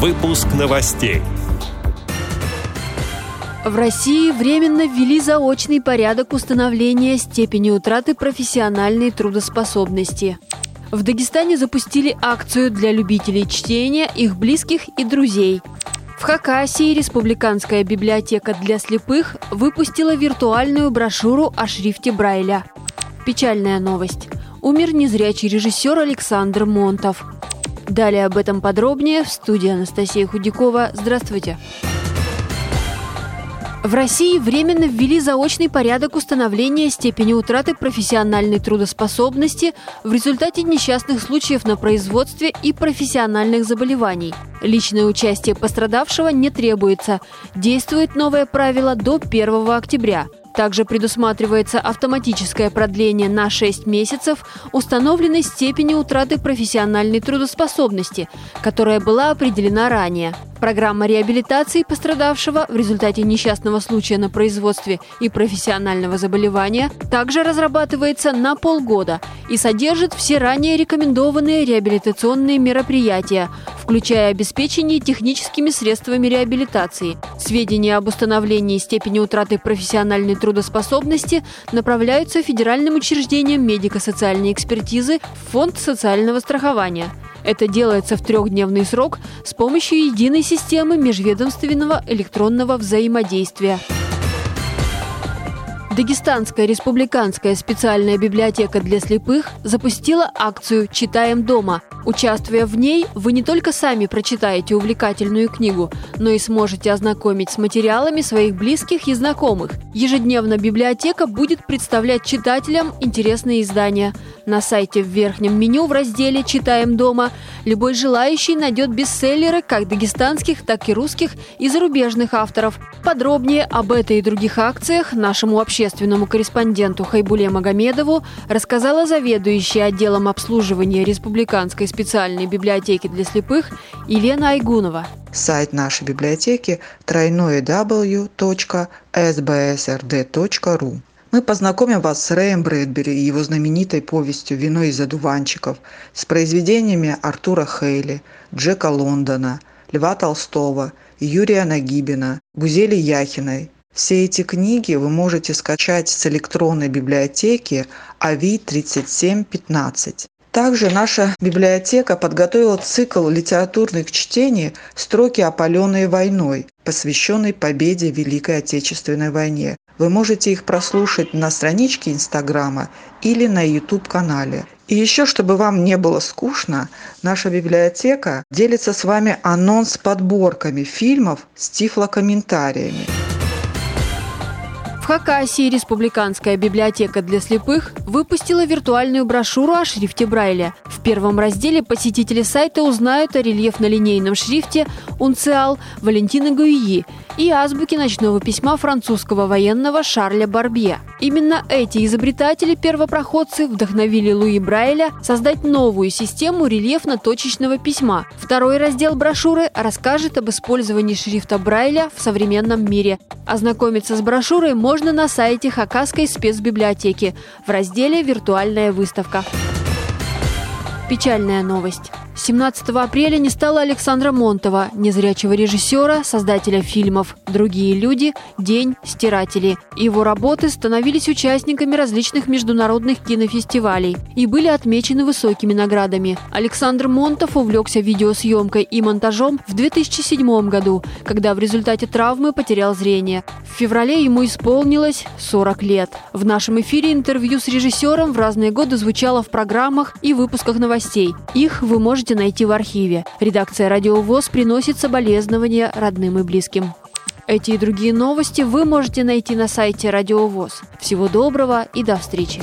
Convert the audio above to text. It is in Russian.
Выпуск новостей. В России временно ввели заочный порядок установления степени утраты профессиональной трудоспособности. В Дагестане запустили акцию для любителей чтения, их близких и друзей. В Хакасии Республиканская библиотека для слепых выпустила виртуальную брошюру о шрифте Брайля. Печальная новость. Умер незрячий режиссер Александр Монтов. Далее об этом подробнее в студии Анастасия Худякова. Здравствуйте. В России временно ввели заочный порядок установления степени утраты профессиональной трудоспособности в результате несчастных случаев на производстве и профессиональных заболеваний. Личное участие пострадавшего не требуется. Действует новое правило до 1 октября – также предусматривается автоматическое продление на 6 месяцев установленной степени утраты профессиональной трудоспособности, которая была определена ранее. Программа реабилитации пострадавшего в результате несчастного случая на производстве и профессионального заболевания также разрабатывается на полгода и содержит все ранее рекомендованные реабилитационные мероприятия, включая обеспечение техническими средствами реабилитации. Сведения об установлении степени утраты профессиональной трудоспособности направляются федеральным учреждениям медико-социальной экспертизы в Фонд социального страхования – это делается в трехдневный срок с помощью единой системы межведомственного электронного взаимодействия. Дагестанская республиканская специальная библиотека для слепых запустила акцию «Читаем дома». Участвуя в ней, вы не только сами прочитаете увлекательную книгу, но и сможете ознакомить с материалами своих близких и знакомых. Ежедневно библиотека будет представлять читателям интересные издания. На сайте в верхнем меню в разделе «Читаем дома» любой желающий найдет бестселлеры как дагестанских, так и русских и зарубежных авторов. Подробнее об этой и других акциях нашему общественному общественному корреспонденту Хайбуле Магомедову рассказала заведующая отделом обслуживания Республиканской специальной библиотеки для слепых Елена Айгунова. Сайт нашей библиотеки www.sbsrd.ru мы познакомим вас с Рэем Брэдбери и его знаменитой повестью «Вино из одуванчиков», с произведениями Артура Хейли, Джека Лондона, Льва Толстого, Юрия Нагибина, Гузели Яхиной, все эти книги вы можете скачать с электронной библиотеки АВИ 3715. Также наша библиотека подготовила цикл литературных чтений «Строки, опаленные войной», посвященный победе в Великой Отечественной войне. Вы можете их прослушать на страничке Инстаграма или на YouTube-канале. И еще, чтобы вам не было скучно, наша библиотека делится с вами анонс-подборками фильмов с тифлокомментариями. Хакасии Республиканская библиотека для слепых выпустила виртуальную брошюру о шрифте Брайля. В первом разделе посетители сайта узнают о рельефно-линейном шрифте «Унциал» Валентины Гуи и азбуки ночного письма французского военного Шарля Барбье. Именно эти изобретатели-первопроходцы вдохновили Луи Брайля создать новую систему рельефно-точечного письма. Второй раздел брошюры расскажет об использовании шрифта Брайля в современном мире. Ознакомиться с брошюрой можно можно на сайте Хакасской спецбиблиотеки в разделе «Виртуальная выставка». Печальная новость. 17 апреля не стало Александра Монтова, незрячего режиссера, создателя фильмов «Другие люди», «День», «Стиратели». Его работы становились участниками различных международных кинофестивалей и были отмечены высокими наградами. Александр Монтов увлекся видеосъемкой и монтажом в 2007 году, когда в результате травмы потерял зрение. В феврале ему исполнилось 40 лет. В нашем эфире интервью с режиссером в разные годы звучало в программах и выпусках новостей. Их вы можете можете найти в архиве. Редакция «Радио ВОЗ» приносит соболезнования родным и близким. Эти и другие новости вы можете найти на сайте «Радио ВОЗ». Всего доброго и до встречи!